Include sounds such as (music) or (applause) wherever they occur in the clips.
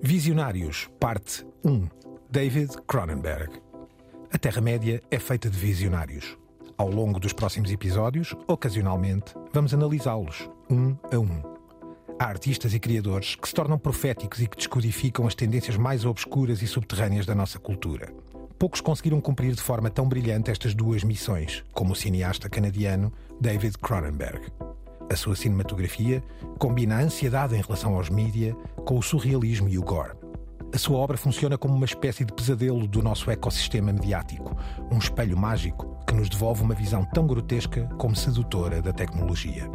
Visionários, parte 1. David Cronenberg. A Terra-média é feita de visionários. Ao longo dos próximos episódios, ocasionalmente, vamos analisá-los, um a um. Há artistas e criadores que se tornam proféticos e que descodificam as tendências mais obscuras e subterrâneas da nossa cultura. Poucos conseguiram cumprir de forma tão brilhante estas duas missões, como o cineasta canadiano David Cronenberg. A sua cinematografia combina a ansiedade em relação aos mídia com o surrealismo e o gore. A sua obra funciona como uma espécie de pesadelo do nosso ecossistema mediático, um espelho mágico que nos devolve uma visão tão grotesca como sedutora da tecnologia.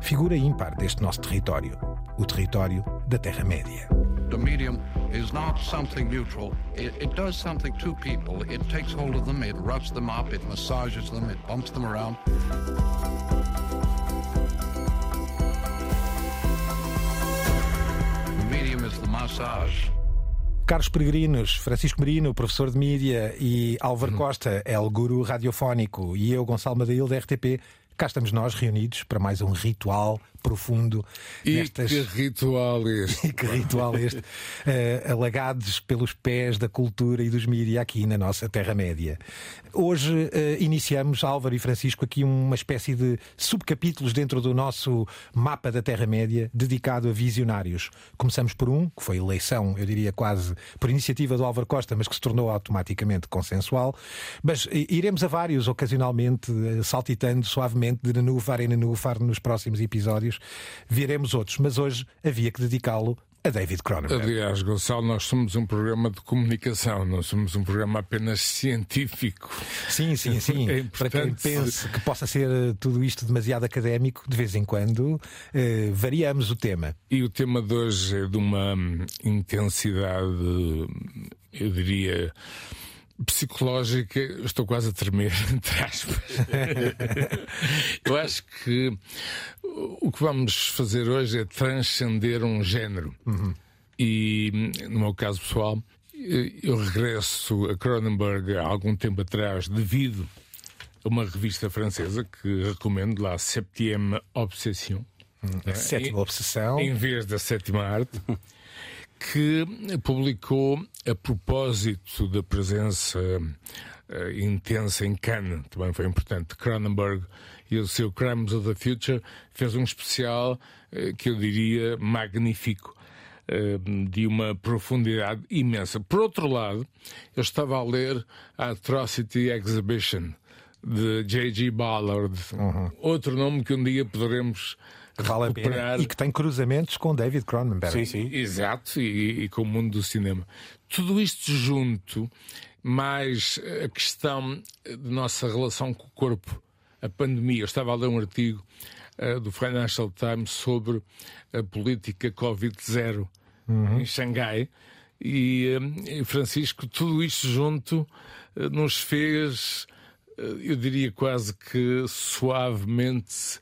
Figura ímpar deste nosso território, o território da Terra-média. The medium is not something neutral. It, it does something to people. It takes hold of them, it roughs them up, it massages them, it bumps them around. Massage. Carlos Peregrinos, Francisco Merino, professor de mídia, e Álvaro Costa, El Guru Radiofónico, e eu, Gonçalo Madail, da RTP, cá estamos nós reunidos para mais um ritual profundo. E nestas... que ritual este? (laughs) E que ritual este, uh, alagados pelos pés da cultura e dos mídia aqui na nossa Terra-média. Hoje uh, iniciamos, Álvaro e Francisco, aqui uma espécie de subcapítulos dentro do nosso mapa da Terra-média dedicado a visionários. Começamos por um, que foi eleição, eu diria quase por iniciativa do Álvaro Costa, mas que se tornou automaticamente consensual. Mas iremos a vários, ocasionalmente, saltitando suavemente de nenúfar em nenúfar nos próximos episódios viremos outros, mas hoje havia que dedicá-lo a David Cronenberg. Aliás, Gonçalo, nós somos um programa de comunicação, não somos um programa apenas científico. Sim, sim, (laughs) sim. É Para quem pense que possa ser eh, tudo isto demasiado académico, de vez em quando eh, variamos o tema. E o tema de hoje é de uma hum, intensidade, eu diria psicológica, estou quase a tremer, (laughs) entre aspas. Eu acho que o que vamos fazer hoje é transcender um género. Uhum. E, no meu caso pessoal, eu regresso a Cronenberg há algum tempo atrás devido a uma revista francesa que recomendo lá, Septième Obsession. A sétima obsessão. Em vez da sétima arte (laughs) que publicou a propósito da presença uh, intensa em Cannes, também foi importante, Cronenberg e o seu Crimes of the Future, fez um especial uh, que eu diria magnífico. Uh, de uma profundidade imensa. Por outro lado, eu estava a ler a Atrocity Exhibition de J.G. Ballard, Uhum. outro nome que um dia poderemos que vale a pena e que tem cruzamentos com David Cronenberg. Sim, sim. Exato, e, e com o mundo do cinema. Tudo isto junto, mais a questão de nossa relação com o corpo, a pandemia. Eu estava a ler um artigo uh, do Financial Times sobre a política Covid-0 em Xangai. E, uh, e, Francisco, tudo isto junto uh, nos fez, eu diria quase que suavemente,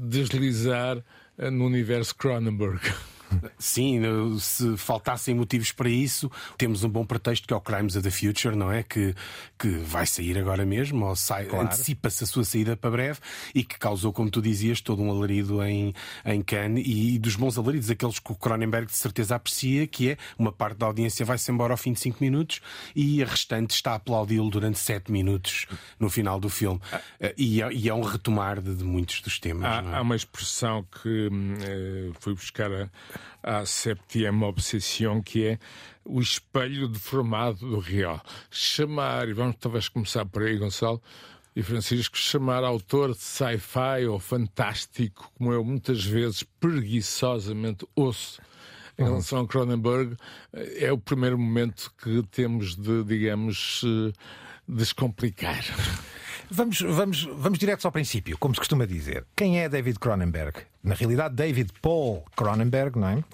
deslizar no universo Cronenberg. (laughs) Sim, se faltassem motivos para isso, temos um bom pretexto que é o Crimes of the Future, não é? Que, que vai sair agora mesmo, ou sai, Claro. antecipa-se a sua saída para breve e que causou, como tu dizias, todo um alarido em, em Cannes e, dos bons alaridos, aqueles que o Cronenberg de certeza aprecia, que é uma parte da audiência vai-se embora ao fim de 5 minutos e a restante está a aplaudi-lo durante 7 minutos no final do filme. E, é, e é um retomar de, de muitos dos temas. Há, é? há uma expressão que hum, eh, fui buscar a, à septième obsession, que é o espelho deformado do real. Chamar, e vamos talvez começar por aí, Gonçalo e Francisco, chamar autor de sci-fi ou fantástico, como eu muitas vezes preguiçosamente ouço em relação a Cronenberg, é o primeiro momento que temos de, digamos, eh, descomplicar. Vamos, vamos, vamos direto ao princípio, como se costuma dizer. Quem é David Cronenberg? Na realidade, David Paul Cronenberg, não é?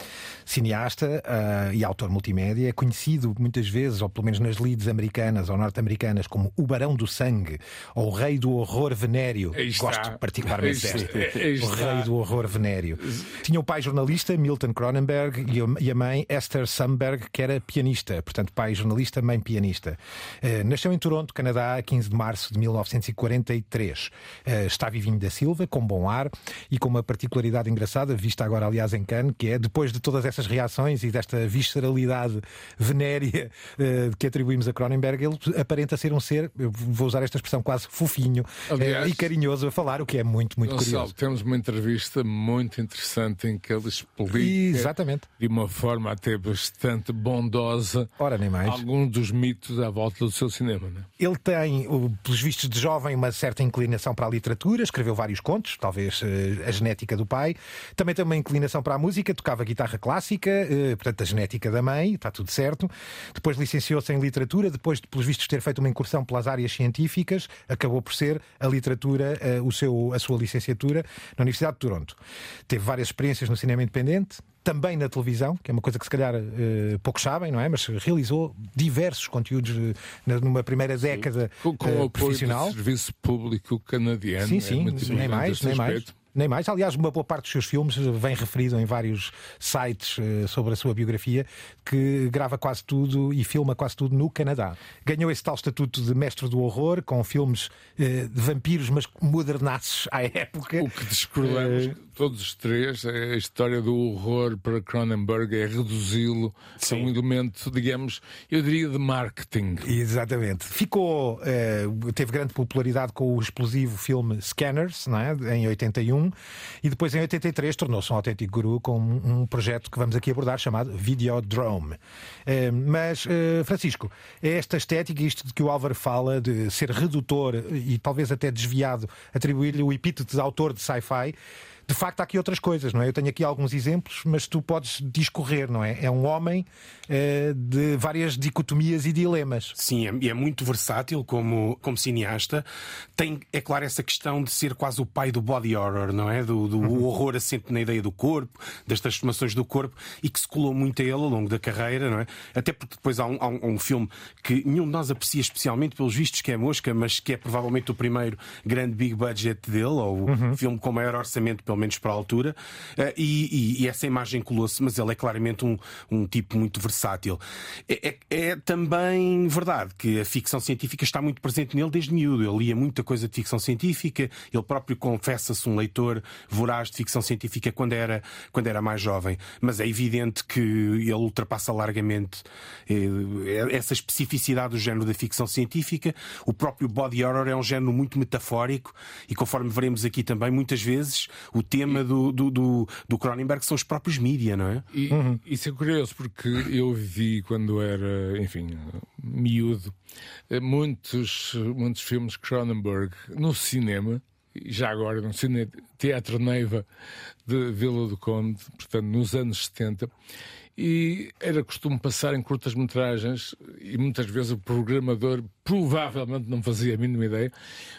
Cineasta ah, e autor multimédia, é conhecido muitas vezes, ou pelo menos nas leads americanas ou norte-americanas, como o Barão do Sangue ou o Rei do Horror Venéreo. Gosto particularmente. Aí O. Rei do Horror Venéreo. Tinha o pai jornalista, Milton Cronenberg, e a- mãe, Esther Sumberg, que era pianista. Portanto, pai jornalista, mãe pianista. Eh, nasceu em Toronto, Canadá, a 15 de março de 1943. Eh, está vivinho da Silva, com bom ar e com uma particularidade engraçada, vista agora, aliás, em Cannes, que é depois de todas essas reações e desta visceralidade venérea uh, que atribuímos a Cronenberg, ele aparenta ser um ser, eu vou usar esta expressão quase fofinho aliás, uh, e carinhoso a falar, o que é muito, muito curioso. Temos uma entrevista muito interessante em que ele explica Exatamente. de uma forma até bastante bondosa Ora, nem mais. alguns dos mitos à volta do seu cinema. Né? Ele tem, pelos vistos de jovem, uma certa inclinação para a literatura, escreveu vários contos, talvez uh, a genética do pai. Também tem uma inclinação para a música, tocava guitarra clássica, uh, portanto, a genética da mãe, está tudo certo. Depois licenciou-se em literatura, depois, pelos vistos, ter feito uma incursão pelas áreas científicas, acabou por ser a literatura uh, o seu, a sua licenciatura na Universidade de Toronto. Teve várias experiências no cinema independente, também na televisão, que é uma coisa que se calhar uh, poucos sabem, não é? Mas realizou diversos conteúdos uh, numa primeira sim. década com, com uh, o profissional. Do serviço público canadiano. Sim, sim, é nem mais, nem mais. Nem mais. Aliás, uma boa parte dos seus filmes vem referido em vários sites uh, sobre a sua biografia, que grava quase tudo e filma quase tudo no Canadá. Ganhou esse tal estatuto de mestre do horror, com filmes uh, de vampiros, mas modernaços à época. O que discordamos uh, todos os três, é a história do horror para Cronenberg é reduzi-lo a um elemento, digamos, eu diria de marketing. Exatamente. Ficou, teve grande popularidade com o explosivo filme Scanners, não é? em 81 e depois em 83 tornou-se um autêntico guru com um projeto que vamos aqui abordar chamado Videodrome. Eh, mas, eh, Francisco, é esta estética, isto de que o Álvaro fala, de ser redutor e talvez até desviado, atribuir-lhe o epíteto de autor de sci-fi, de facto há aqui outras coisas, não é? Eu tenho aqui alguns exemplos, mas tu podes discorrer, não é? É um homem uh, de várias dicotomias e dilemas. Sim, é, é, muito versátil como, como cineasta. Tem, é claro, essa questão de ser quase o pai do body horror, não é? Do, do uhum. horror assente na ideia do corpo, das transformações do corpo e que se colou muito a ele ao longo da carreira, não é? Até porque depois há um, há um, filme que nenhum de nós aprecia especialmente pelos vistos, que é Mosca, mas que é provavelmente o primeiro grande big budget dele, ou uhum. o filme com maior orçamento, pelo menos para a altura, eh, e, e, e essa imagem colou-se, mas ele é claramente um, um tipo muito versátil. É, é, é, também verdade que a ficção científica está muito presente nele desde miúdo. Ele lia muita coisa de ficção científica, ele próprio confessa-se um leitor voraz de ficção científica quando era, quando era mais jovem, mas é evidente que ele ultrapassa largamente eh, essa especificidade do género da ficção científica. O próprio body horror é um género muito metafórico e, conforme veremos aqui também, muitas vezes o tema do, do, do, do Cronenberg são os próprios mídia, não é? E, uhum. Isso é curioso porque eu vi quando era, enfim, miúdo, muitos, muitos filmes de Cronenberg no cinema já agora no Cine Teatro Neiva de Vila do Conde, portanto nos anos 70, e era costume passar em curtas-metragens e muitas vezes o programador provavelmente não fazia a mínima ideia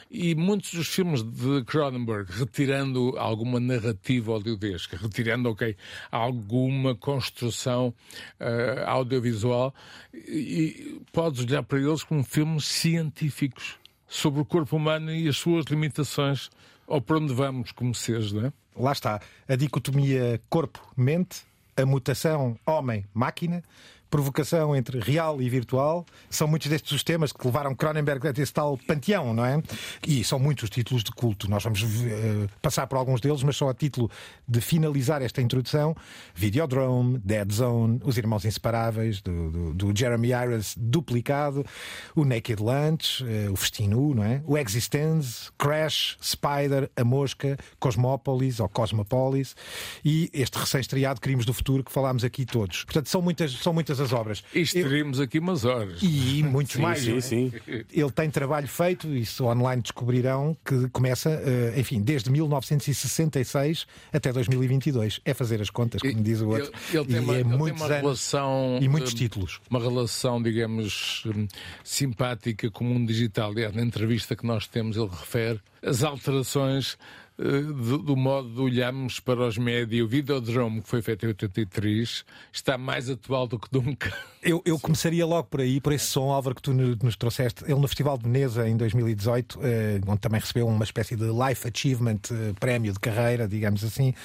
e muitos dos filmes de Cronenberg retirando alguma narrativa audiodesca, retirando, ok, alguma construção uh, audiovisual e, e podes olhar para eles como filmes científicos sobre o corpo humano e as suas limitações ou para onde vamos como seres, não é? Lá está, a dicotomia corpo-mente a mutação homem-máquina, provocação entre real e virtual. São muitos destes os temas que levaram Cronenberg a esse tal panteão, não é? E são muitos os títulos de culto. Nós vamos uh, passar por alguns deles, mas só a título de finalizar esta introdução: Videodrome, Dead Zone, Os Irmãos Inseparáveis, do, do, do Jeremy Irons duplicado, o Naked Lunch, uh, o Festinu, não é? O Existence, Crash, Spider, A Mosca, Cosmópolis ou Cosmopolis e este recém-estreado Crimes do Futuro que falámos aqui todos. Portanto, são muitas, são muitas as obras. Isto teríamos aqui umas horas. E muitos sim, mais. Sim, é? sim. Ele tem trabalho feito, isso online descobrirão, que começa, eh, enfim, desde 1966 até 2022. É fazer as contas, como diz o outro. Ele, ele tem uma, é muitos uma relação. E muitos títulos. Uma relação, digamos, hum, simpática com o mundo digital. Aliás, na entrevista que nós temos, ele refere as alterações eh, do, do, modo de olharmos para os médios. O Videodrome, que foi feito em 83, está mais atual do que nunca. (laughs) Eu, eu começaria logo por aí, por esse som, Álvaro, que tu nos trouxeste. Ele no Festival de Veneza, em 2018, eh, onde também recebeu uma espécie de Life Achievement, eh, prémio de carreira, digamos assim,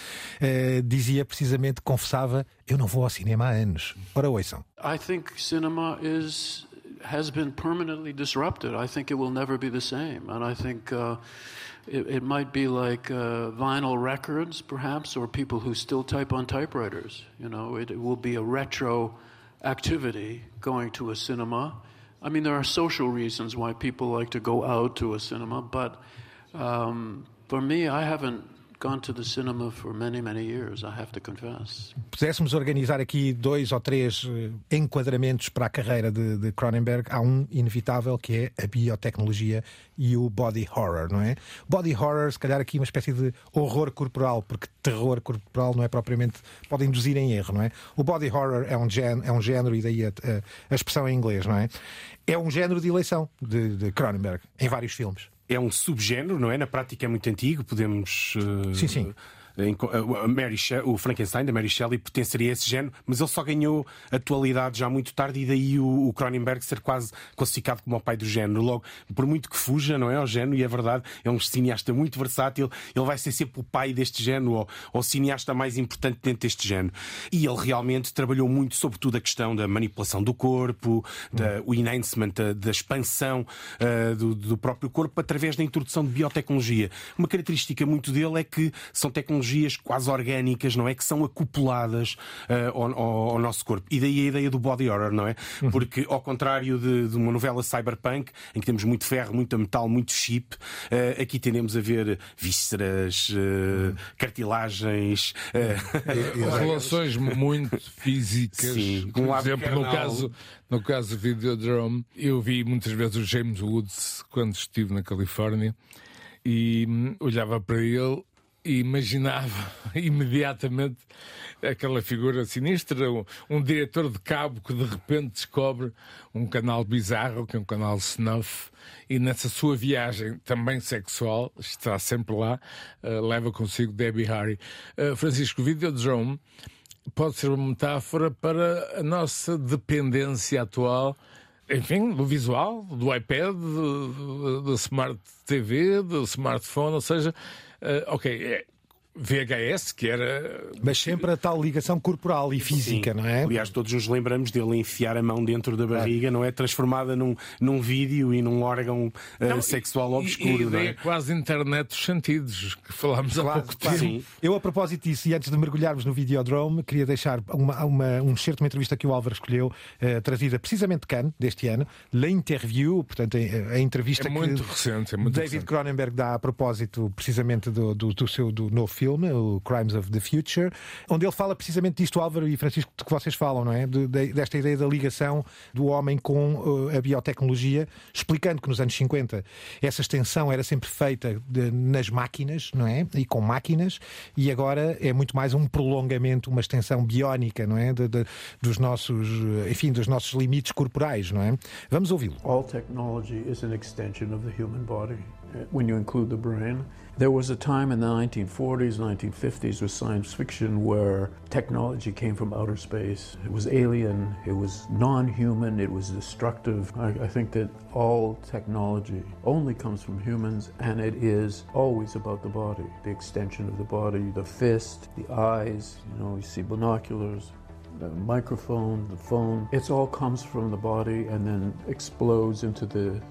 dizia precisamente, confessava, eu não vou ao cinema há anos. Ora, ouçam. I think cinema is has been permanently disrupted. I think it will never be the same. And I think uh, it, it, might be like uh, vinyl records, perhaps, or people who still type on typewriters. You know, it, it will be a retro activity going to a cinema. I mean, there are social reasons why people like to go out to a cinema, but um, for me, I haven't gone to the cinema for many, many years, I have to confess. Pudéssemos organizar aqui dois ou três eh, enquadramentos para a carreira de, de Cronenberg, há um inevitável que é a biotecnologia e o body horror, não é? Body horror, se calhar aqui uma espécie de horror corporal, porque terror corporal não é propriamente. pode induzir em erro, não é? O body horror é um, gen, é um género, e daí a, a, a expressão em inglês, não é? É um género de eleição de, de Cronenberg em vários filmes é um subgénero, não é? Na prática é muito antigo, podemos. Uh, sim, sim. Mary o Frankenstein da Mary Shelley pertenceria a esse género, mas ele só ganhou atualidade já muito tarde e daí o, o Cronenberg ser quase classificado como o pai do género. Logo, por muito que fuja, não é? Ao género, e é verdade, é um cineasta muito versátil, ele vai ser sempre o pai deste género ou, ou o cineasta mais importante dentro deste género. E ele realmente trabalhou muito, sobretudo, a questão da manipulação do corpo, da, o enhancement, da, da expansão uh, do, do próprio corpo através da introdução de biotecnologia. Uma característica muito dele é que são tecnologias tecnologias quase orgânicas, não é? Que são acopladas uh, ao, ao, nosso corpo. E daí a ideia do body horror, não é? Uhum. Porque, ao contrário de, de, uma novela cyberpunk, em que temos muito ferro, muito metal, muito chip, uh, aqui tendemos a ver vísceras, uh, cartilagens. (laughs) Relações muito físicas. Sim, Por exemplo, no caso, no caso do Videodrome, eu vi muitas vezes o James Woods quando estive na Califórnia e hum, olhava para ele imaginava (laughs) imediatamente aquela figura sinistra, um, um, diretor de cabo que de repente descobre um canal bizarro, que é um canal snuff, e nessa sua viagem também sexual, está sempre lá, uh, leva consigo Debbie Harry. Uh, Francisco, Videodrome pode ser uma metáfora para a nossa dependência atual enfim, do visual, do iPad, do Smart TV, do smartphone, ou seja, Uh, ok, é, VHS, que era. Mas sempre a tal ligação corporal e física, Sim. não é? Aliás, todos nos lembramos dele enfiar a mão dentro da barriga, não é? Transformada num, num vídeo e num órgão uh, não, sexual obscuro, e, e não é? quase internet dos sentidos, que falámos claro, há pouco tempo. Sim. Eu, a propósito disso, e antes de mergulharmos no Videodrome, queria deixar uma, uma, um certo uma entrevista que o Álvaro escolheu, uh, trazida precisamente de Cannes, deste ano, La Interview, portanto, a, a entrevista é muito que recente, é muito David recente. Cronenberg dá a propósito precisamente do, do, do seu do novo filme, o Crimes of the Future, onde ele fala precisamente disto, Álvaro e Francisco, de que vocês falam, não é? De, de, desta ideia da ligação do homem com uh, a biotecnologia, explicando que nos anos 50 essa extensão era sempre feita de, nas máquinas, não é? E com máquinas, e agora é muito mais um prolongamento, uma extensão biónica, não é? Dos nossos, enfim, dos nossos limites corporais, não é? Vamos ouvi-lo. All technology is an extension of the human body. When you include the brain. There was a time in the 1940s, 1950s with science fiction where technology came from outer space. It was alien, it was non human, it was destructive. I, I, think that all technology only comes from humans and it is always about the body, the extension of the body, the fist, the eyes, you know, you see binoculars. The microphone, the phone, it all comes from the body and then explodes into the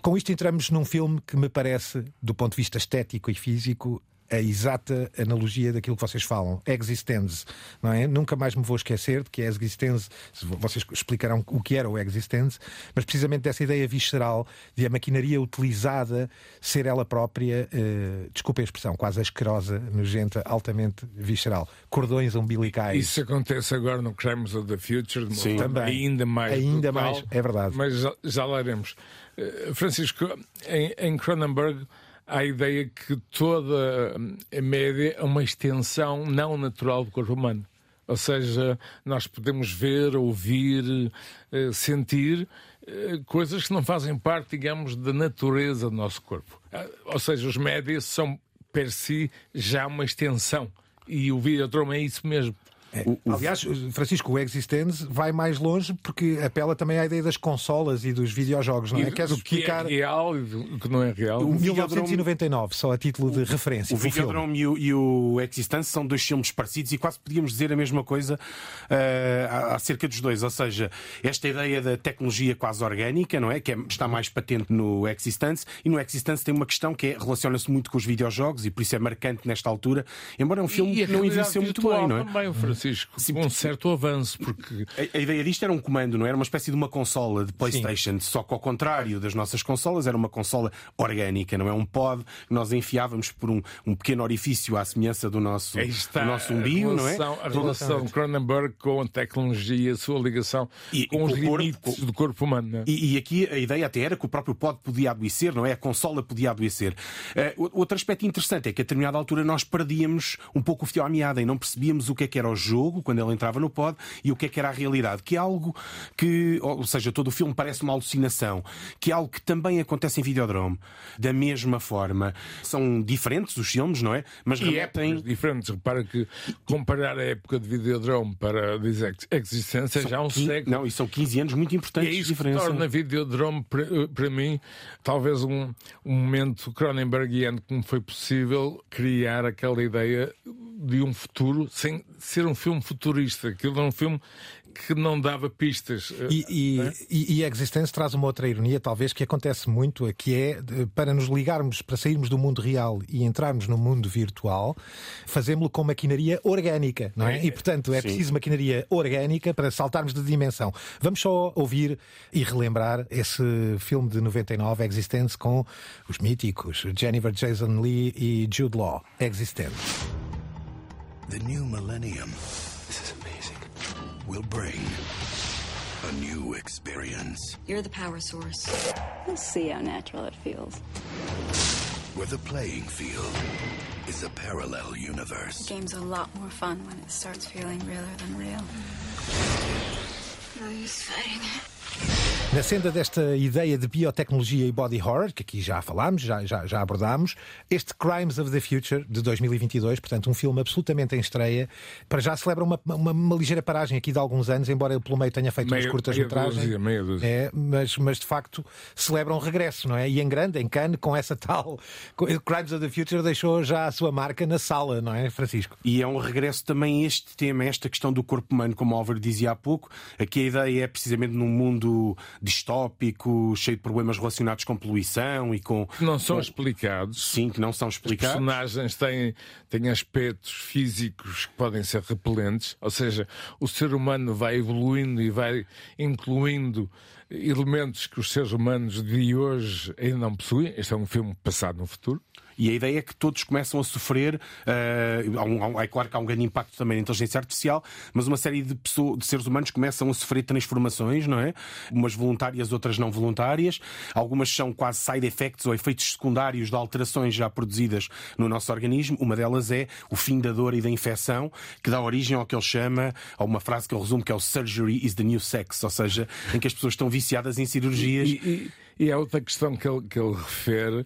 Com isto entramos num filme que me parece, do ponto de vista estético e físico, a exata analogia daquilo que vocês falam, existence, não é? Nunca mais me vou esquecer de que a existence, vocês explicarão o que era o existence, mas precisamente dessa ideia visceral de a maquinaria utilizada ser ela própria, uh, desculpe a expressão, quase asquerosa, nojenta, altamente visceral. Cordões umbilicais. Isso acontece agora no Crimes of the Future, de Sim. Também. ainda mais. Ainda brutal, mais, é verdade. Mas já, já lá iremos. Uh, Francisco, em, em Cronenberg a ideia que toda a média é uma extensão não natural do corpo humano. Ou seja, nós podemos ver, ouvir, eh, sentir eh, coisas que não fazem parte, digamos, da natureza do nosso corpo. Ah, ou seja, os médias são, per si, já uma extensão. E o Videodrome é isso mesmo. É. O, o... Aliás, Francisco, o Existence vai mais longe porque apela também à ideia das consolas e dos videojogos, não é? E Queres do que é real e do que não é real? O 1999, só a título de referência. O Videodrome e o, e o Existence são dois filmes parecidos e quase podíamos dizer a mesma coisa uh, acerca dos dois. Ou seja, esta ideia da tecnologia quase orgânica, não é? Que é, está mais patente no Existence e no Existence tem uma questão que é, relaciona-se muito com os videojogos e por isso é marcante nesta altura, embora é um filme que não envelheceu muito bem, não é? Também, Francisco, Sim, um certo avanço, porque. A, a, ideia disto era um comando, não era uma espécie de uma consola de PlayStation, Sim. só que ao contrário das nossas consolas, era uma consola orgânica, não é? Um pod que nós enfiávamos por um, um pequeno orifício à semelhança do nosso, do nosso umbigo, não é? A relação Cronenberg com a tecnologia, a sua ligação e, com os corpo, limites com... do corpo humano. É? E, e, aqui a ideia até era que o próprio pod podia adoecer, não é? A consola podia adoecer. Uh, outro aspecto interessante é que a determinada altura nós perdíamos um pouco o fio à meada e não percebíamos o que é que era o jogo quando ele entrava no pod e o que é que era a realidade, que é algo que, ou seja, todo o filme parece uma alucinação, que é algo que também acontece em Videodrome, da mesma forma. São diferentes os filmes, não é? Mas e remetem... diferentes. Repara que comparar a época de Videodrome para a Existência são já um 15... século. Não, e são 15 anos muito importantes e é isso diferença. Que torna Videodrome, para, para mim, talvez um, um momento Cronenbergiano que me foi possível criar aquela ideia de um futuro sem ser um filme futurista. Aquilo é um filme que não dava pistas. Eh, e, e, é? e, e a Existence traz uma outra ironia, talvez, que acontece muito, que é para nos ligarmos, para sairmos do mundo real e entrarmos no mundo virtual, fazemos-lo com maquinaria orgânica, não é? é e, portanto, é sim. preciso maquinaria orgânica para saltarmos de dimensão. Vamos só ouvir e relembrar esse filme de 99, Existence, com os míticos Jennifer Jason Lee e Jude Law. Existence. The new millennium. This is amazing. Will bring a new experience. You're the power source. We'll see how natural it feels. Where the playing field is a parallel universe. The game's a lot more fun when it starts feeling realer than real. No use fighting it. Na senda desta ideia de biotecnologia e body horror, que aqui já falámos, já, já, já abordámos, este Crimes of the Future de 2022, portanto, um filme absolutamente em estreia, para já celebra uma, uma, uma ligeira paragem aqui de alguns anos, embora ele pelo meio tenha feito meia, umas curtas-metragens. É, mas, mas de facto celebra um regresso, não é? E em grande, em Cannes, com essa tal. Crimes of the Future deixou já a sua marca na sala, não é, Francisco? E é um regresso também a este tema, esta questão do corpo humano, como o Álvaro dizia há pouco. Aqui a ideia é precisamente num mundo distópico, cheio de problemas relacionados com poluição e com. Que não são com... explicados. Sim, que não são explicados. Os personagens têm, têm aspectos físicos que podem ser repelentes, ou seja, o ser humano vai evoluindo e vai incluindo elementos que os seres humanos de hoje ainda não possuem. Este é um filme passado no futuro. E a ideia é que todos começam a sofrer. Uh, é claro que há um grande impacto também na inteligência artificial, mas uma série de, pessoas, de seres humanos começam a sofrer transformações, não é? Umas voluntárias, outras não voluntárias. Algumas são quase side effects ou efeitos secundários de alterações já produzidas no nosso organismo. Uma delas é o fim da dor e da infecção, que dá origem ao que ele chama, a uma frase que ele resume que é o surgery is the new sex, ou seja, em que as pessoas estão viciadas em cirurgias. E, e, e há outra questão que ele, que ele refere,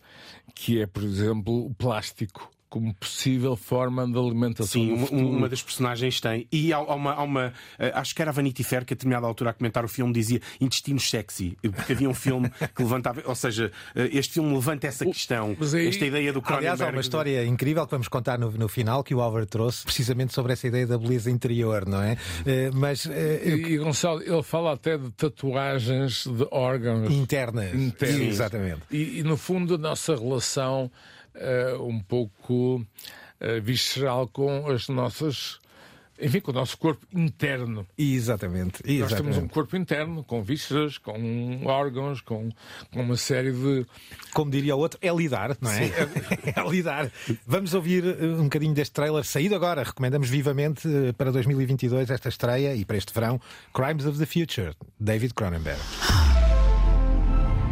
que é, por exemplo, o plástico como possível forma de alimentação. Sim, uma, uma, das personagens tem. E há, há uma, há uma uh, acho que era a Vanity Fair que a determinada altura a comentar o filme dizia intestinos sexy, porque havia um filme que levantava, ou seja, uh, este filme levanta essa questão, aí, esta ideia do Cronenberg. Aliás, há uma história incrível que vamos contar no, no final que o Álvaro trouxe, precisamente sobre essa ideia da beleza interior, não é? Uh, mas eu... e, Gonçalo, ele fala até de tatuagens de órgãos internas. internas. Exatamente. E, e no fundo a nossa relação uh, um pouco uh, visceral com as nossas enfim, com o nosso corpo interno. Exatamente, exatamente. Nós temos um corpo interno, com vísceras, com órgãos, com, com uma série de. Como diria o outro, é lidar, não é? (laughs) é lidar. Vamos ouvir eh, um bocadinho deste trailer saído agora. Recomendamos vivamente para 2022 esta estreia e para este verão: Crimes of the Future, David Cronenberg.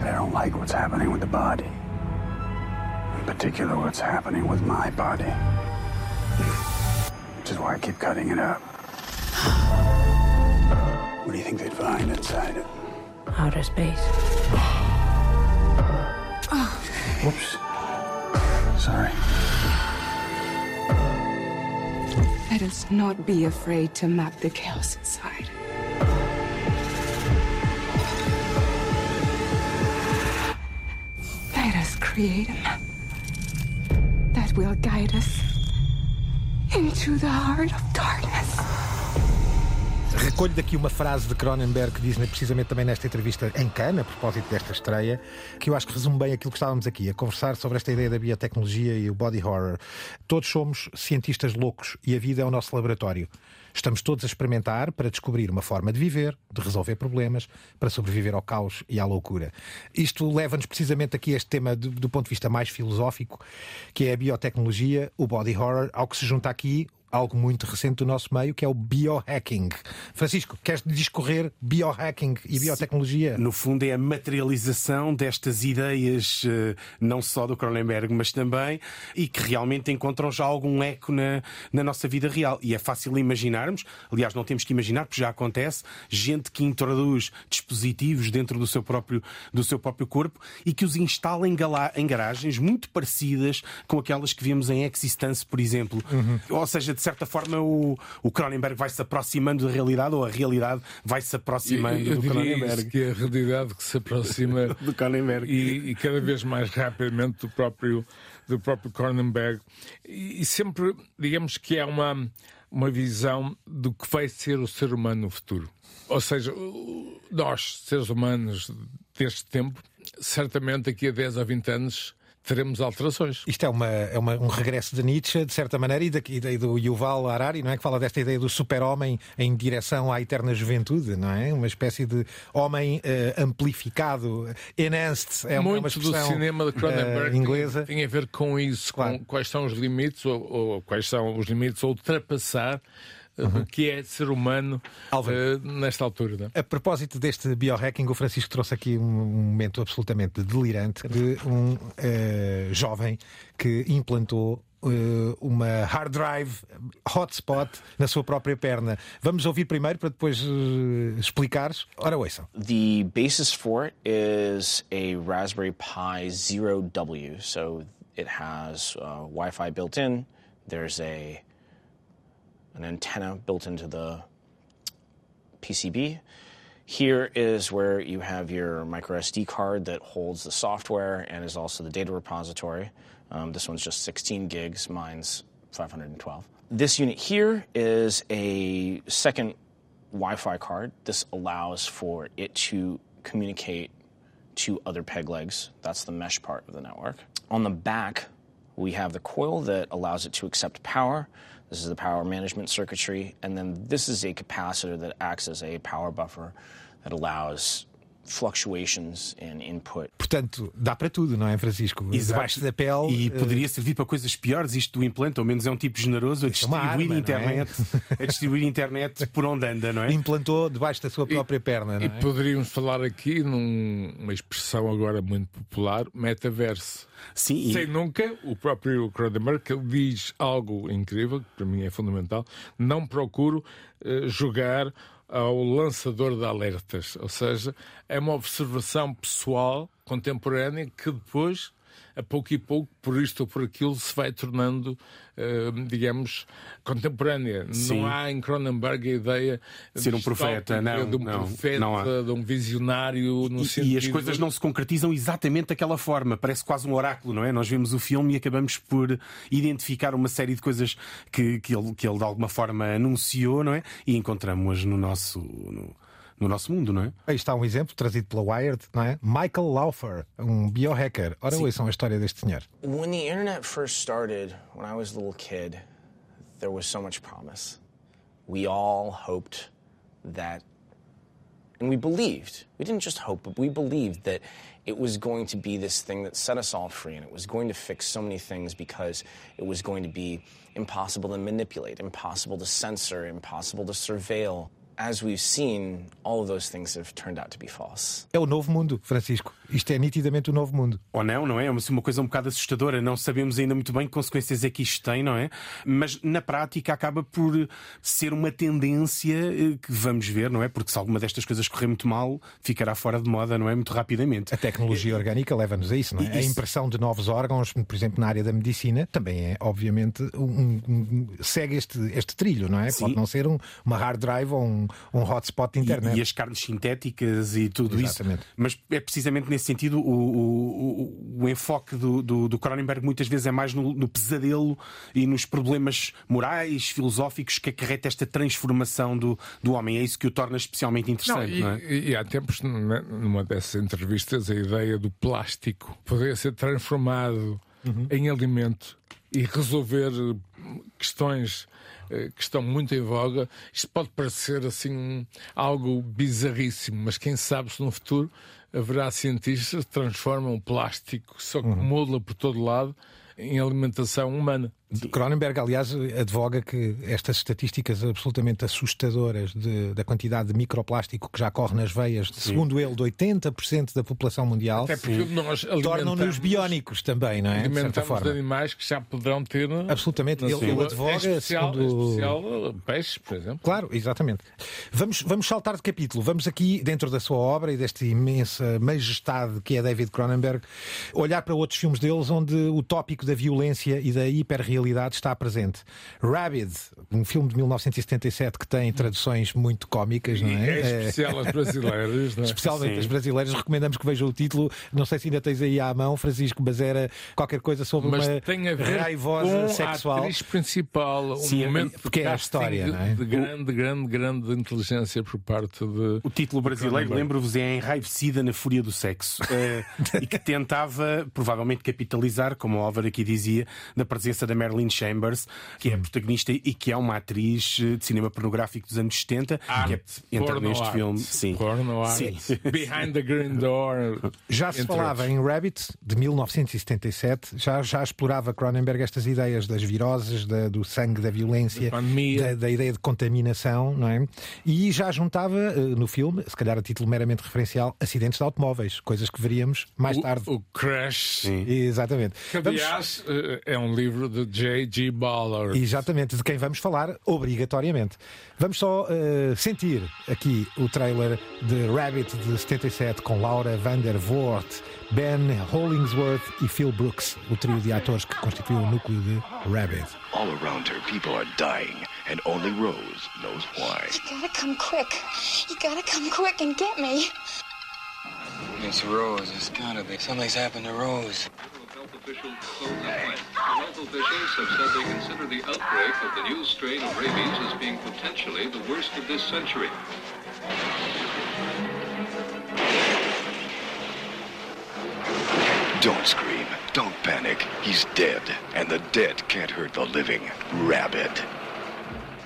I don't like what's happening with the body. Particular what's happening with my body. Which is why I keep cutting it up. What do you think they'd find inside it? Outer space. Oh. Whoops. Sorry. Let us not be afraid to map the chaos inside. Let us create a map that will guide us into the heart of darkness. Recolho daqui uma frase de Cronenberg que diz precisamente também nesta entrevista em Cannes, a propósito desta estreia, que eu acho que resume bem aquilo que estávamos aqui a conversar sobre esta ideia da biotecnologia e o body horror. Todos somos cientistas loucos e a vida é o nosso laboratório. Estamos todos a experimentar para descobrir uma forma de viver, de resolver problemas, para sobreviver ao caos e à loucura. Isto leva-nos precisamente aqui a este tema do, do ponto de vista mais filosófico, que é a biotecnologia, o body horror, ao que se junta aqui algo muito recente do nosso meio, que é o biohacking. Francisco, queres discorrer biohacking e biotecnologia? No fundo, é a materialização destas ideias, eh, não só do Cronenberg, mas também, e que realmente encontram já algum eco na, na nossa vida real. E é fácil imaginarmos, aliás, não temos que imaginar, porque já acontece, gente que introduz dispositivos dentro do seu próprio, do seu próprio corpo e que os instala em, em garagens muito parecidas com aquelas que vemos em Existence, por exemplo. Uhum. Ou seja, de certa forma, o, o Cronenberg vai se aproximando da realidade ou a realidade vai se aproximando eu, eu do Cronenberg. que é a realidade que se aproxima (laughs) do Cronenberg. E, e, cada vez mais rapidamente do próprio, do próprio Cronenberg. E, e sempre, digamos que é uma, uma visão do que vai ser o ser humano no futuro. Ou seja, nós, seres humanos deste tempo, certamente daqui a 10 ou 20 anos teremos alterações. Isto é, uma, é uma, um regresso de Nietzsche, de certa maneira, e, daqui, e do Yuval Harari, não é? Que fala desta ideia do super-homem em direção à eterna juventude, não é? Uma espécie de homem uh, amplificado, enhanced. É Muito uma do cinema de Cronenberg uh, inglesa. Tem, tem, a ver com isso, claro. com quais são os limites, ou, ou quais são os limites a ultrapassar uhum. o que é ser humano uh, nesta altura. Não? É? A propósito deste biohacking, o Francisco trouxe aqui um, momento absolutamente delirante de um uh, jovem que implantou uh, uma hard drive hotspot na sua própria perna. Vamos ouvir primeiro para depois uh, explicares. Ora, ouçam. The basis for it is a Raspberry Pi Zero W. So it has uh, Wi-Fi built in. There's a an antenna built into the PCB. Here is where you have your micro SD card that holds the software and is also the data repository. Um, this one's just 16 gigs, mine's 512. This unit here is a second Wi Fi card. This allows for it to communicate to other peg legs. That's the mesh part of the network. On the back, we have the coil that allows it to accept power. This is the power management circuitry. And then this is a capacitor that acts as a power buffer that allows fluctuations in input. Portanto, dá para tudo, não é, Francisco? Exato. Debaixo da pele. E uh... poderia servir para coisas piores. Isto do implante, ao menos é um tipo generoso a distribuir é arma, internet, é? (laughs) a distribuir internet por onde anda, não é? Implantou debaixo da sua própria e, perna, não é? E poderíamos falar aqui numa expressão agora muito popular, metaverso. Sim, Sem nunca, o próprio Cronenberg diz algo incrível, que para mim é fundamental, não procuro uh, jogar ao lançador de alertas, ou seja, é uma observação pessoal, contemporânea, que depois a pouco e pouco, por isto ou por aquilo, se vai tornando, uh, digamos, contemporânea. Sim. Não há em Cronenberg a ideia de ser um profeta, não, de um não, profeta, não de um visionário no e, sentido... E as coisas não se concretizam exatamente daquela forma, parece quase um oráculo, não é? Nós vemos o filme e acabamos por identificar uma série de coisas que, que, ele, que ele de alguma forma anunciou, não é? E encontramos no nosso. No no nosso mundo, não é? Aí está um exemplo trazido pela Wired, não é? Michael Laufer, um biohacker. Ora, ouçam a história deste senhor. When the internet first started, when I was a little kid, there was so much promise. We all hoped that and we believed. We didn't just hope, but we believed that it was going to be this thing that set us all free and it was going to fix so many things because it was going to be impossible to manipulate, impossible to censor, impossible to surveil. As we've seen, all of those things have turned out to be false. É o novo mundo, Francisco. Isto é nitidamente o novo mundo. Ou não, não é? É uma coisa um bocado assustadora. Não sabemos ainda muito bem que consequências é que isto tem, não é? Mas na prática acaba por ser uma tendência eh, que vamos ver, não é? Porque se alguma destas coisas correr muito mal, ficará fora de moda, não é? Muito rapidamente. A tecnologia orgânica leva-nos a isso, não é? A Isso. impressão de novos órgãos, por exemplo, na área da medicina, também é, obviamente, um, um- segue este, este trilho, não é? Sim. Pode não ser um, uma hard drive ou um, um hotspot de E- internet. E, as carnes sintéticas e tudo Exatamente. isso. Mas é precisamente nesse sentido o, o- o- o enfoque do, do, do Cronenberg muitas vezes é mais no, no pesadelo e nos problemas morais, filosóficos que acarreta esta transformação do, do homem. É isso que o torna especialmente Não, interessante, e, não, é? e- e há tempos, numa dessas entrevistas, a ideia do plástico poder ser transformado Uhum. em alimento e resolver questões que estão muito em voga. Isto pode parecer assim algo bizarríssimo, mas quem sabe se no futuro haverá cientistas que transformam o plástico, só que Uhum. por todo lado, em alimentação humana. Cronenberg, aliás, advoga que estas estatísticas absolutamente assustadoras de- da quantidade de microplástico que já corre nas veias, segundo ele, de 80% da população mundial, tornam-nos biónicos também, não é? De certa forma. animais que já poderão ter. Absolutamente. na Ele- ele advoga, em especial, segundo- especial eh, peixes, por exemplo. Claro, exatamente. Vamos, vamos saltar de capítulo. Vamos aqui, dentro da sua obra e desta imensa majestade que é David Cronenberg, olhar para outros filmes deles onde o tópico da violência e da hiperrealidade está presente. Rabid, um filme de 1977 que tem traduções muito cómicas, não é? é É, especial às brasileiras, não é? (laughs) Especialmente Sim. as brasileiras, recomendamos que vejam o título. Não sei se ainda tens aí à mão, Francisco, mas era qualquer coisa sobre Mas uma tem a ver raivosa com sexual. a atriz principal, um Sim, momento porque de é a história, não é? de grande, grande, grande inteligência por parte de. O título brasileiro, lembro-vos, é Enraivecida na Fúria do Sexo. eh, (laughs) e que tentava, provavelmente, capitalizar, como o Álvaro aqui dizia, da presença da Marilyn Chambers, que é a protagonista e que é uma atriz eh, de cinema pornográfico dos anos 70, que é, entra porno neste art, filme. Sim. Porno art, Sim. Behind the Green Door. Já se falava outros. em Rabbit, de 1977, já, já explorava Cronenberg estas ideias das viroses, da- do sangue, da violência, Da da, ideia de contaminação, não é? E já juntava eh, no filme, se calhar a título meramente referencial, acidentes de automóveis, coisas que veríamos mais tarde. O, o Crash. Exatamente. Que, Vamos- aliás, eh, é um livro de J.G. Ballard. Exatamente, de quem vamos falar obrigatoriamente. Vamos só eh, sentir aqui o trailer de Rabbit de 77 com Laura Vander Voort, Ben Hollingsworth e Phil Brooks, o trio de atores que constitui o núcleo de Rabbit. All around her, people are dying, and only Rose knows why. You gotta come quick. You gotta come quick and get me. It's Rose. It's gotta be. Something's happened to Rose. Health officials close the plant. Health officials have said they consider the outbreak of the new strain of rabies as being potentially the worst of this century. Don't scream. Don't panic. He's dead, and the dead can't hurt the living. Rabbit.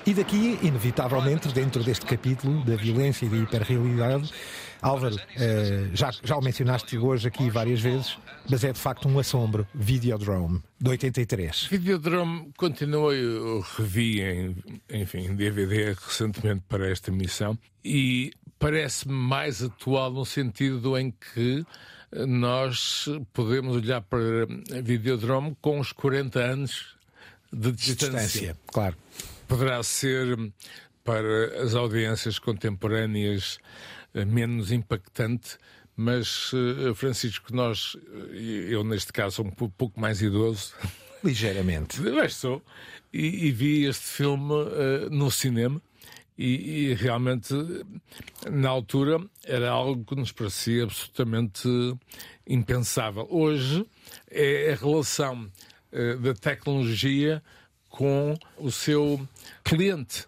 E daqui, inevitavelmente, dentro deste capítulo da violência e da hiperrealidade, Álvaro, eh, já, já o mencionaste hoje aqui várias vezes, mas é de facto um assombro. Videodrome, de 83. Videodrome continua, eu revi em, enfim, DVD recentemente para esta missão e parece-me mais atual no sentido em que eh, nós podemos olhar para Videodrome com os 40 anos de De distância. distância, claro. Poderá ser para as audiências contemporâneas eh, menos impactante, mas eh, Francisco, nós, eh, eu neste caso sou um pou- pouco mais idoso, (laughs) Ligeiramente. mas sou, e, e vi este filme eh, no cinema. E, e realmente, na altura, era algo que nos parecia absolutamente impensável. Hoje é a relação eh, da tecnologia com o seu cliente,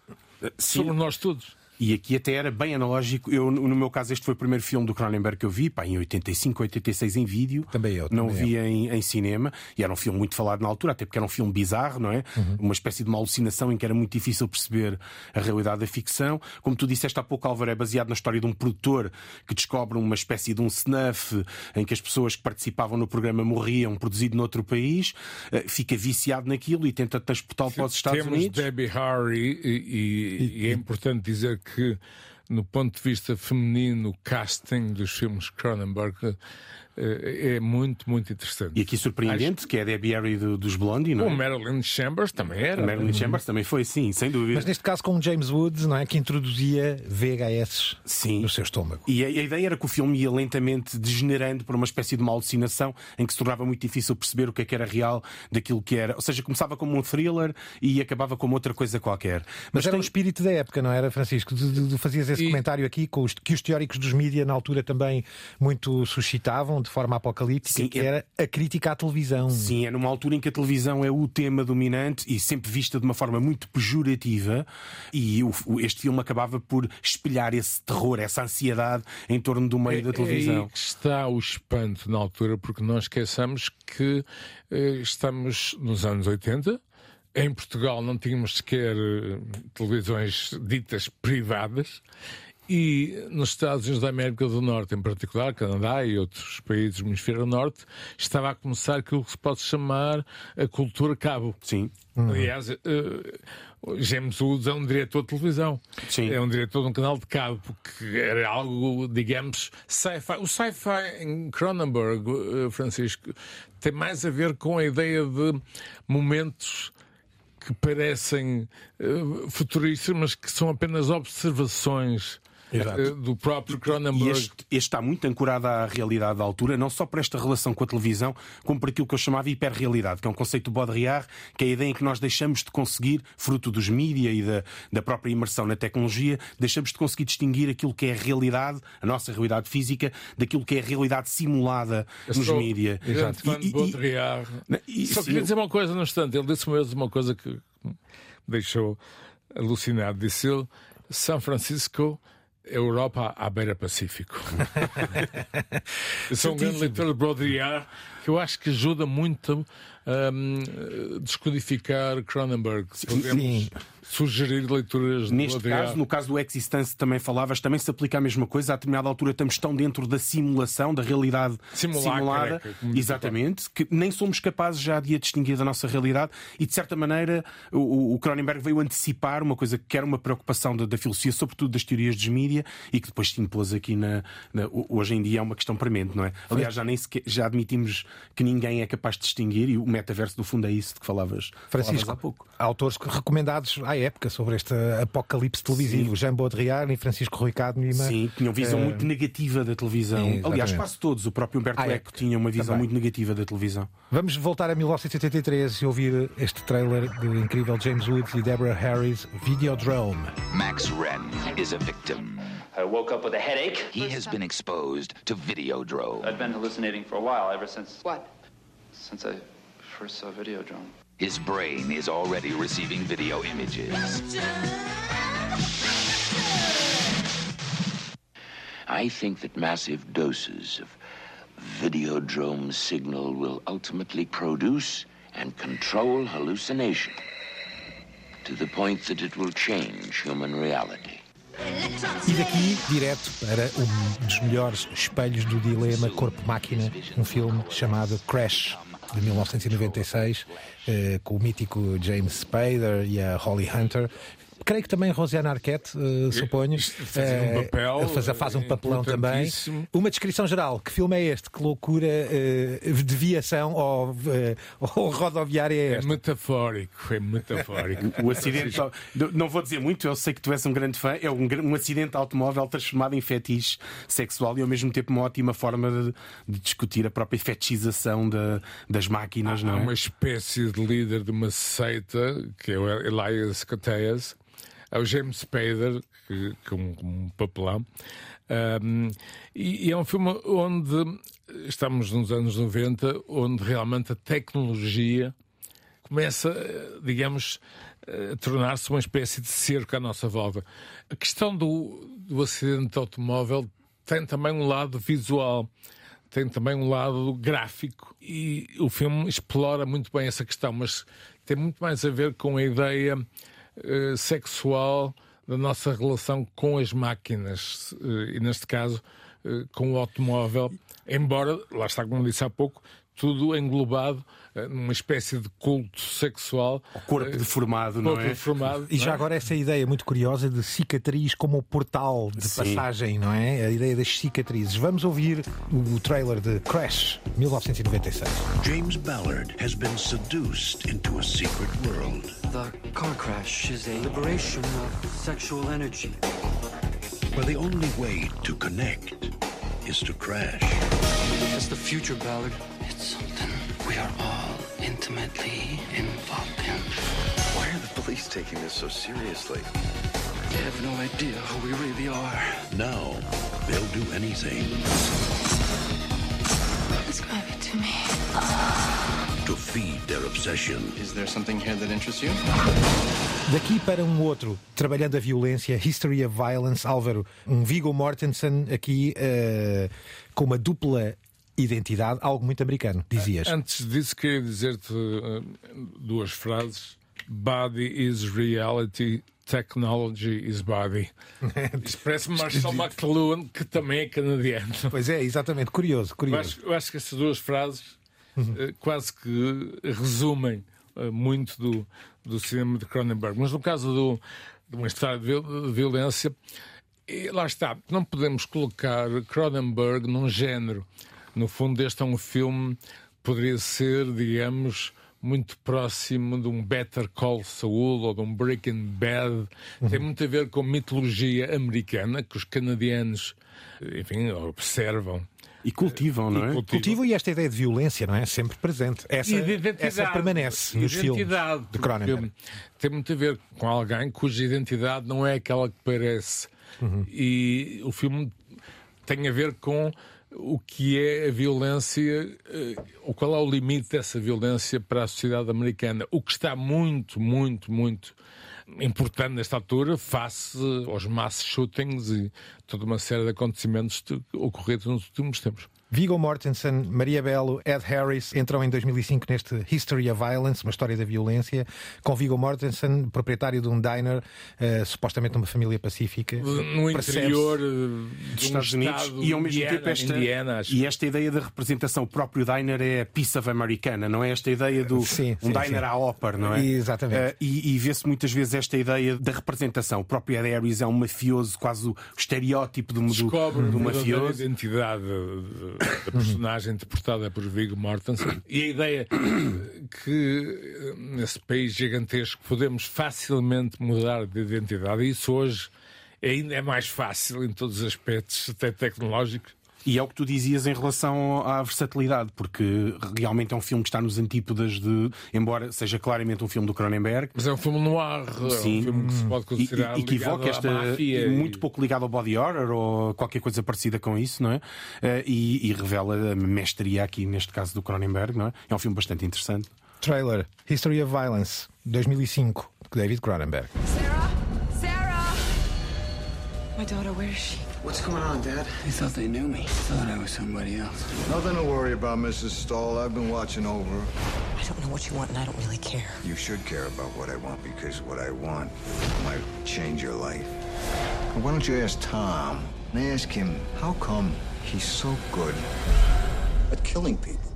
sobre nós todos. E aqui até era bem analógico. Eu, no meu caso, este foi o primeiro filme do Cronenberg que eu vi, pá, em 85, 86 em vídeo. Também eu, Não também vi em, em cinema. E era um filme muito falado na altura, até porque era um filme bizarro, não é? Uhum. Uma espécie de uma alucinação em que era muito difícil perceber a realidade da ficção. Como tu disseste há pouco, Álvaro, é baseado na história de um produtor que descobre uma espécie de um snuff em que as pessoas que participavam no programa morriam, produzido noutro país, eh, fica viciado naquilo e tenta transportá-lo para os Estados Temos Unidos. Debbie Harry e, e- e é importante dizer que, no ponto de vista feminino, o casting dos filmes Cronenberg é muito, muito interessante. E aqui surpreendente, Acho... que é a Debbie Harry do, dos Blondie, não é? O Marilyn Chambers também era. O Marilyn Chambers também foi, sim, sem dúvida. Mas neste caso com o James Woods, não é? Que introduzia VHS sim. no seu estômago. E a, a, ideia era que o filme ia lentamente degenerando para uma espécie de uma alucinação em que se tornava muito difícil perceber o que é que era real daquilo que era. Ou seja, começava como um thriller e acabava como outra coisa qualquer. Mas, Mas era tem... o espírito da época, não era, Francisco? De fazias esse e... comentário aqui com os, que os teóricos dos mídias na altura também muito suscitavam de forma apocalíptica Sim, que é... era a crítica à televisão. Sim, é numa altura em que a televisão é o tema dominante e sempre vista de uma forma muito pejorativa, e o, este filme acabava por espelhar esse terror, essa ansiedade em torno do meio é, da televisão. É aí que está o espanto na altura, porque não esqueçamos que eh, estamos nos anos 80. Em Portugal não tínhamos sequer eh, televisões ditas privadas e nos Estados Unidos da América do Norte, em particular, Canadá e outros países do Hemisfério Norte, estava a começar aquilo que se pode chamar a cultura cabo. Sim. Uhum. Aliás, uh, James Woods é um diretor de televisão. Sim. É um diretor de um canal de cabo, porque era algo, digamos, sci-fi. O sci-fi em Cronenberg, uh, Francisco, tem mais a ver com a ideia de momentos que parecem uh, futuristas, mas que são apenas observações Exato. Eh, do próprio Cronenberg. Este, este, está muito ancorado à realidade da altura, não só por esta relação com a televisão, como por aquilo que eu chamava hiperrealidade, que é um conceito do Baudrillard, que é a ideia em que nós deixamos de conseguir, fruto dos mídia e da, da própria imersão na tecnologia, deixamos de conseguir distinguir aquilo que é a realidade, a nossa realidade física, daquilo que é a realidade simulada eu nos mídia. Exato. E, e, Baudrillard. E, só queria dizer uma coisa no instante, ele disse mesmo uma coisa que deixou alucinado. Disse ele: São Francisco Europa à beira Pacífico. (laughs) eu sou um grande leitor de Baudrillard que eu acho que ajuda muito a um, descodificar Cronenberg. Sim. Sugerir leituras Neste caso, no caso do Existence também falavas, também se aplica a mesma coisa. A determinada altura estamos tão dentro da simulação, da realidade simulada, exatamente, que nem somos capazes já de a distinguir da nossa realidade e, de certa maneira, o, o Cronenberg veio antecipar uma coisa que era uma preocupação da, da filosofia, sobretudo das teorias dos mídia, e que depois se impôs aqui na, na, Hoje em dia é uma questão premente, não é? Aliás, já, nem sequer, já admitimos que ninguém é capaz de distinguir e o metaverso, do fundo, é isso de que falavas, Francisco, falavas há pouco. Autores recomendados à época sobre este apocalipse televisivo. Sim. Jean Baudrillard e Francisco Rui Cadme. Sim, tinham visão uh... muito negativa da televisão. Sim, Aliás, quase todos. O próprio Humberto ah, Eco tinha uma visão Também. muito negativa da televisão. Vamos voltar a 1983 e ouvir este trailer do incrível James Woods e Deborah Harris, Videodrome. Max Wren is a victim. I woke up with a headache. He has been exposed to Videodrome. I've been hallucinating for a while, ever since. What? Since I first saw Videodrome. His brain is already receiving video images. I think that massive doses of Videodrome signal will ultimately produce and control hallucination to the point that it will change human reality. E daqui, direto para um dos melhores espelhos do dilema corpo-máquina, um filme chamado Crash, de 1996, eh, com o mítico James Spader e a Holly Hunter, creio que também Rosiana Arquette, uh, suponho. Faz um papel. Faz, faz um papelão também. Uma descrição geral. Que filme é este? Que loucura uh, de viação ou, uh, ou rodoviária é esta? É metafórico, é metafórico. (laughs) o acidente. não vou dizer muito, eu sei que tu és um grande fã. É um, um acidente automóvel transformado em fetiche sexual e ao mesmo tempo uma ótima forma de, de discutir a própria fetichização das máquinas, Há não é? uma espécie de líder de uma seita, que é o Elias Cateias, é o James Spader, que, que é um, um papelão. Um, e, e, é um filme onde estamos nos anos 90, onde realmente a tecnologia começa, digamos, a tornar-se uma espécie de cerco à nossa volta. A questão do, do acidente de automóvel tem também um lado visual tem também um lado gráfico e o filme explora muito bem essa questão, mas tem muito mais a ver com a ideia uh, sexual da nossa relação com as máquinas uh, e, neste caso, uh, com o automóvel. Embora, lá está, como disse há pouco, tudo englobado eh, numa espécie de culto sexual. O corpo eh, deformado, não corpo é? deformado. E não já é? agora essa ideia muito curiosa de cicatriz como o portal de Sim. passagem, não é? A ideia das cicatrizes. Vamos ouvir o trailer de Crash, 1996. James Ballard has been seduced into a secret world. The car crash is a liberation of sexual energy. Where the only way to connect is to crash. It's the future, Ballard. It's something we are all intimately involved in. Why are the police taking this so seriously? They have no idea who we really are. Now, they'll do anything Describe it to me. To feed their obsession. Is there something here that interests you? Daqui para um outro, trabalhando a violência, History of Violence, Álvaro, um Viggo Mortensen aqui eh, com uma dupla identidade, algo muito americano, dizias. Antes disso, queria dizer-te eh, duas frases. Body is reality, technology is body. (laughs) Isso parece-me Marshall McLuhan, que também é canadiano. Pois é, exatamente, curioso, Eu curioso. acho, eu acho que essas duas frases eh, quase que resumem eh, muito do, do cinema de Cronenberg. Mas no caso do, de uma história de, viol- de violência, lá está, não podemos colocar Cronenberg num género. No fundo, este é um filme que poderia ser, digamos, muito próximo de um Better Call Saul ou de um Breaking Bad. Tem muito a ver com mitologia americana que os canadianos, enfim, observam. E cultivam, não é? Cultivo e esta ideia de violência, não é? Sempre presente. Essa, E essa permanece nos filmes Identidade, de Cronenberg. Tem muito a ver com alguém cuja identidade não é aquela que parece. Uhum. E o filme tem a ver com o que é a violência, eh, o qual é o limite dessa violência para a sociedade americana. O que está muito, muito, muito importante nesta altura, face aos mass shootings e toda uma série de acontecimentos ocorridos nos últimos tempos. Viggo Mortensen, Maria Bello, Ed Harris entram em 2005 neste History of Violence, uma história da violência, com Viggo Mortensen, proprietário de um diner, eh, supostamente numa família pacífica. No interior eh, dos Estados Unidos estado e ao mesmo Indiana, tempo esta, Indiana, e esta ideia da representação, o próprio diner é a piece of americana, não é esta ideia do Sim, um sim, diner sim. à ópera, não é? Exatamente. Eh, e e vê-se muitas vezes esta ideia da representação. O próprio Ed Harris é um mafioso, quase o estereótipo do, do, descobre do mafioso. identidade da personagem interpretada por Viggo Mortensen e a ideia que eh, nesse país gigantesco podemos facilmente mudar de identidade e isso hoje ainda é mais fácil em todos os aspectos, até tecnológicos. E é o que tu dizias em relação à versatilidade, porque realmente é um filme que está nos antípodas de, embora seja claramente um filme do Cronenberg. Mas é um filme no ar, é um Sim. filme que se pode considerar e, e à esta. máfia muito e- pouco ligado ao body horror ou qualquer coisa parecida com isso, não é? Eh, E, e revela a mestria aqui, neste caso do Cronenberg, não é? É um filme bastante interessante. Trailer, History of Violence, 2005, de David Cronenberg. Sarah? Sarah! My daughter, where is she? What's going on, Dad? They thought they knew me. Thought I was somebody else. Nothing to worry about, Mrs. Stahl. I've been watching over. her. I don't know what you want, and I don't really care. You should care about what I want because what I want might change your life. Why don't you ask Tom and ask him how come he's so good at killing people?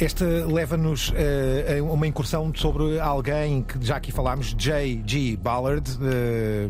Esta leva-nos eh, a uma incursão sobre alguém que já aqui falámos, J.G. Ballard, eh,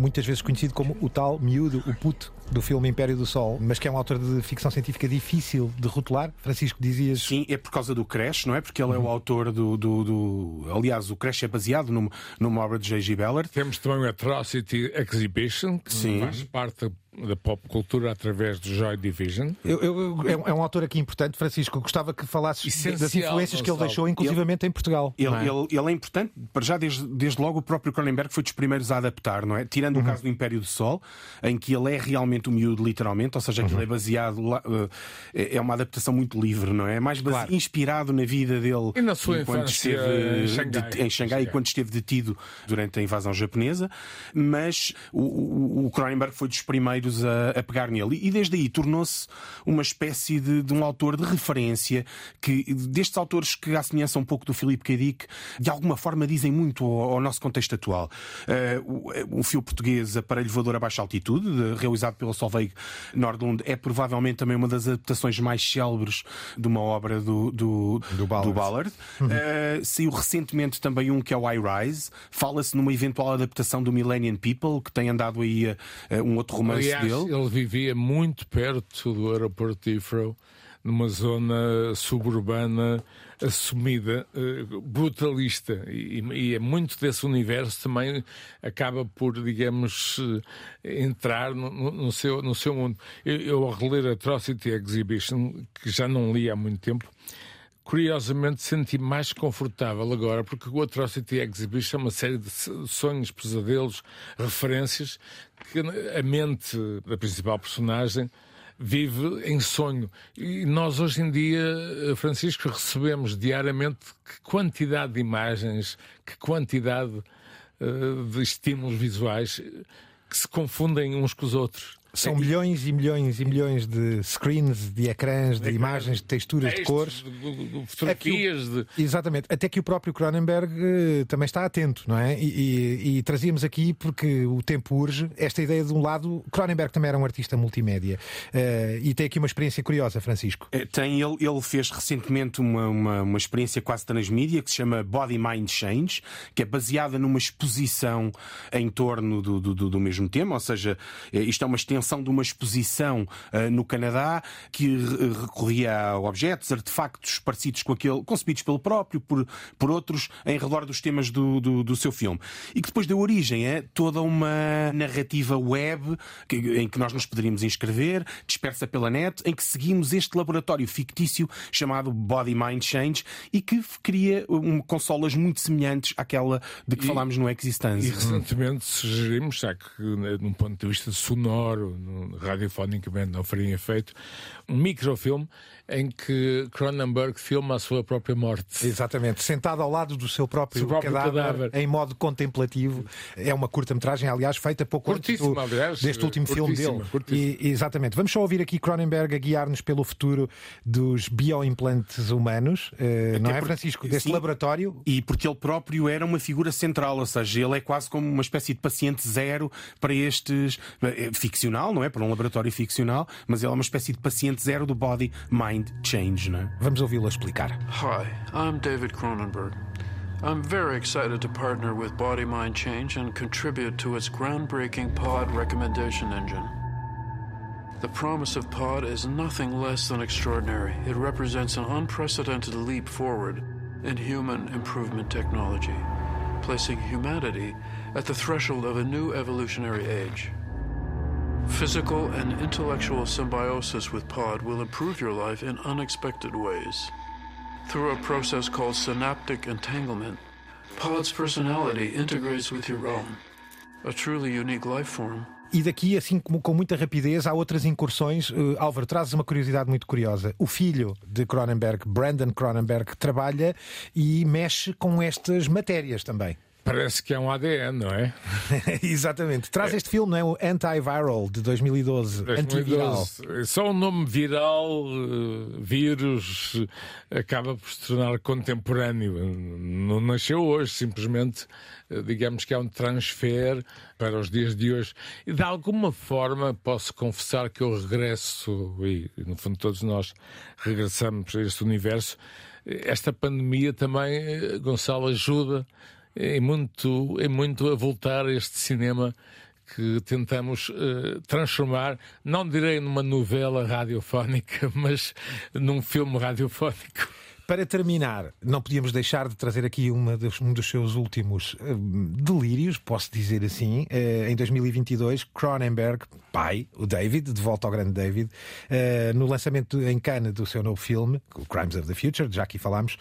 muitas vezes conhecido como o tal miúdo, o puto do filme Império do Sol, mas que é um autor de ficção científica difícil de rotular. Francisco, dizias. Sim, é por causa do Crash, não é? Porque ele é o autor do. do, do- Aliás, o Crash é baseado numa, numa obra de J.G. Ballard. Temos também o Atrocity Exhibition, que Sim. faz parte da pop cultura através do Joy Division. Eu- eu- é, um- é um autor aqui importante, Francisco. Gostava que falasses Essencial, das influências que ele deixou, inclusivamente em Portugal. Ele, é? ele- ele é importante, para já, desde, desde logo, o próprio Cronenberg foi dos primeiros a adaptar, não é? Tirando Uhum. o caso do Império do Sol, em que ele é realmente o miúdo, literalmente, ou seja, Uhum. aquilo é baseado, lá, eh, é uma adaptação muito livre, não é? É mais base- inspirado na vida dele E na sua enquanto esteve em Xangai. det- em Xangai, quando esteve detido durante a invasão japonesa. Mas o, o, o Cronenberg foi dos primeiros a, a pegar nele. E desde aí tornou-se uma espécie de, de, um autor de referência que, destes autores que, à semelhança um pouco do Filipe K. Dick, de alguma forma dizem muito ao, ao nosso contexto atual. Uh, o, o fio português Aparelho Voador a Baixa Altitude, de, realizado pelo Solveig Nordlund, é provavelmente também uma das adaptações mais célebres de uma obra do, do, do Ballard. Do Ballard. Uhum. Uh, saiu recentemente também um que é o I Rise. Fala-se numa eventual adaptação do Millennium People, que tem andado aí uh, um outro romance Aliás, dele. Ele vivia muito perto do aeroporto de Heathrow, numa zona suburbana assumida, uh, brutalista, e, e, é muito desse universo também acaba por, digamos, uh, entrar no, no, seu, no seu mundo. Eu, eu, ao reler Atrocity Exhibition, que já não li há muito tempo, curiosamente senti mais confortável agora, porque o Atrocity Exhibition é uma série de sonhos, pesadelos, referências que a mente da principal personagem vive em sonho. E nós hoje em dia, Francisco, recebemos diariamente que quantidade de imagens, que quantidade uh, de estímulos visuais que se confundem uns com os outros. São milhões e milhões e milhões de screens, de ecrãs, de, de imagens, de texturas, textos, de cores. De, de, de fotografias. O, exatamente. Até que o próprio Cronenberg uh, também está atento, não é? E, e, e, trazíamos aqui, porque o tempo urge, esta ideia de um lado. Cronenberg também era um artista multimédia. Uh, e tem aqui uma experiência curiosa, Francisco. É, tem, ele, ele fez recentemente uma, uma, uma experiência quase transmídia que se chama Body Mind Change, que é baseada numa exposição em torno do, do, do mesmo tema, ou seja, eh, isto é uma extensão de uma exposição uh, no Canadá que recorria a objetos, artefactos parecidos com aquele, concebidos pelo próprio, por, por outros, em redor dos temas do, do, do seu filme. E que depois deu origem a toda uma narrativa web que, em que nós nos poderíamos inscrever, dispersa pela net, em que seguimos este laboratório fictício chamado Body Mind Change e que cria um, consolas muito semelhantes àquela de que e, falámos no Existence. E recentemente sugerimos, já que num ponto de vista sonoro, radiofonicamente não faria efeito, um microfilme em que Cronenberg filma a sua própria morte. Exatamente, sentado ao lado do seu próprio, seu próprio cadáver, cadáver, em modo contemplativo. É uma curta-metragem, aliás, feita pouco antes do, aliás, deste último filme dele. E, exatamente. Vamos só ouvir aqui Cronenberg a guiar-nos pelo futuro dos bioimplantes humanos, uh, não é, Francisco? Deste sim, laboratório. E porque ele próprio era uma figura central, ou seja, ele é quase como uma espécie de paciente zero para estes. É ficcional, não é? Para um laboratório ficcional, mas ele é uma espécie de paciente zero do body mind change, né? Vamos ouvi-lo explicar. Hi, I'm David Cronenberg. I'm very excited to partner with Body Mind Change and contribute to its groundbreaking pod recommendation engine. The promise of Pod is nothing less than extraordinary. It represents an unprecedented leap forward in human improvement technology, placing humanity at the threshold of a new evolutionary age. Physical and intellectual symbiosis with Pod will improve your life in unexpected ways. Through a process called synaptic entanglement, Pod's personality integrates with your own, a truly unique life form. E daqui, assim como com muita rapidez, há outras incursões. Uh, Álvaro, trazes uma curiosidade muito curiosa. O filho de Cronenberg, Brandon Cronenberg, trabalha e mexe com estas matérias também. Parece que é um ADN, não é? (laughs) Exatamente. Traz é. este filme, não é? O Antiviral de 2012. 2012. Antiviral. Só o nome viral, eh, vírus, acaba por se tornar contemporâneo. Não nasceu hoje, simplesmente, eh, digamos que é um transfer para os dias de hoje. E de alguma forma posso confessar que eu regresso, e no fundo todos nós regressamos a este universo. Esta pandemia também, eh, Gonçalo, ajuda é muito, é muito a voltar a este cinema que tentamos uh, transformar, não direi numa novela radiofónica, (laughs) mas num filme radiofónico. Para terminar, não podíamos deixar de trazer aqui dos, um dos seus últimos uh, delírios, posso dizer assim. Uh, em 2022, Cronenberg, pai, o David, de volta ao grande David, uh, no lançamento em Cannes do seu novo filme, o Crimes of the Future, já aqui falámos,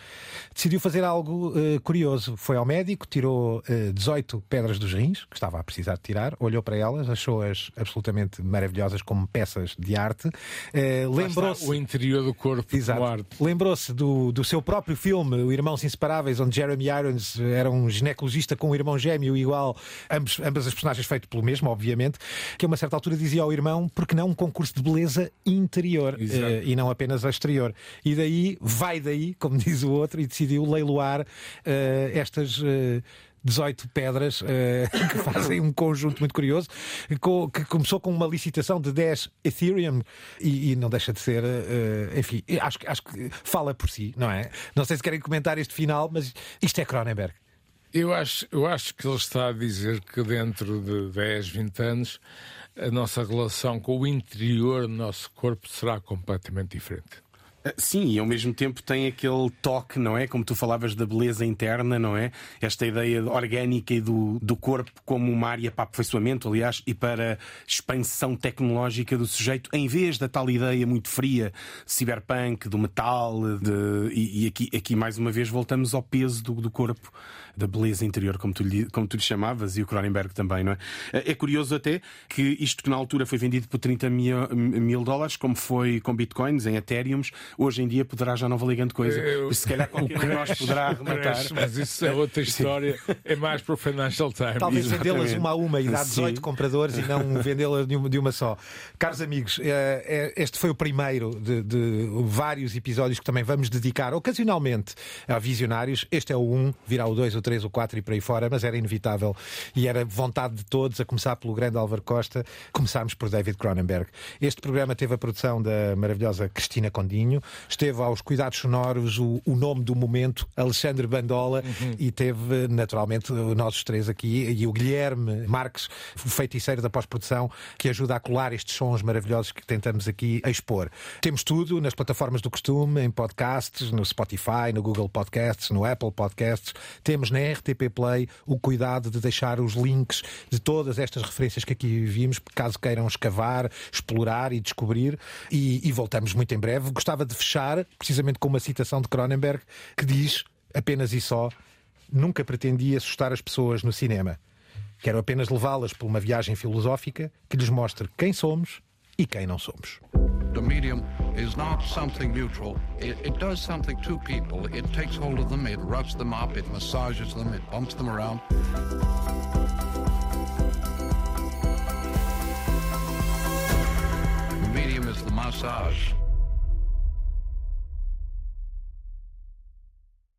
decidiu fazer algo curioso. Foi ao médico, tirou 18 pedras dos rins, que estava a precisar de tirar, olhou para elas, achou-as absolutamente maravilhosas como peças de arte. Lembrou-se. O interior do corpo, Exato. Lembrou-se do do seu próprio filme, O Irmãos Inseparáveis, onde Jeremy Irons era um ginecologista com um irmão gêmeo igual, ambos, ambas as personagens feitas pelo mesmo, obviamente, que a uma certa altura dizia ao irmão, porque não um concurso de beleza interior uh, e não apenas exterior. E daí, vai daí, como (laughs) diz o outro, e decidiu leiloar uh, estas. Uh, 18 pedras uh, que (laughs) fazem um conjunto muito curioso, que começou com uma licitação de 10 Ethereum e, e não deixa de ser, uh, enfim, acho, acho que fala por si, não é? Não sei se querem comentar este final, mas isto é Cronenberg. Eu acho, eu acho que ele está a dizer que dentro de 10, 20 anos a nossa relação com o interior do nosso corpo será completamente diferente. Ah, sim, e ao mesmo tempo tem aquele toque, não é? Como tu falavas da beleza interna, não é? Esta ideia orgânica e do, do corpo como uma área para aperfeiçoamento, aliás, e para expansão tecnológica do sujeito, em vez da tal ideia muito fria, cyberpunk, do metal, de, e, e aqui, aqui mais uma vez voltamos ao peso do, do corpo da beleza interior, como tu, lhe, como tu lhe chamavas, e o Cronenberg também, não é? É curioso até que isto que na altura foi vendido por 30 mil, mil dólares, como foi com bitcoins, em Ethereums, hoje em dia poderá já não valer grande coisa. Eu, se calhar (laughs) qualquer um de nós poderá arrematar. Mas isso é outra história, é mais para o Financial Times. Talvez vendê-las uma a uma e dar 18 Sim. compradores e não (laughs) vendê-las de uma só. Caros amigos, eh, eh, este foi o primeiro de, de vários episódios que também vamos dedicar ocasionalmente a visionários. Este é o 1, virá o 2, o 3 três ou quatro e por aí fora, mas era inevitável e era vontade de todos, a começar pelo grande Álvaro Costa, começámos por David Cronenberg. Este programa teve a produção da maravilhosa Cristina Condinho, esteve aos cuidados sonoros o, o nome do momento, Alexandre Bandola, uhum. e teve naturalmente nós três aqui e o Guilherme Marques, o feiticeiro da pós-produção, que ajuda a colar estes sons maravilhosos que tentamos aqui expor. Temos tudo nas plataformas do costume, em podcasts, no Spotify, no Google Podcasts, no Apple Podcasts. Temos na na RTP Play o cuidado de deixar os links de todas estas referências que aqui vimos, caso queiram escavar, explorar e descobrir. E, e voltamos muito em breve. Gostava de fechar precisamente com uma citação de Cronenberg que diz apenas e só: Nunca pretendi assustar as pessoas no cinema. Quero apenas levá-las por uma viagem filosófica que lhes mostre quem somos e quem não somos. The medium is not something neutral. It, it, does something to people. It takes hold of them, it roughs them up, it massages them, it bumps them around. The medium is the massage.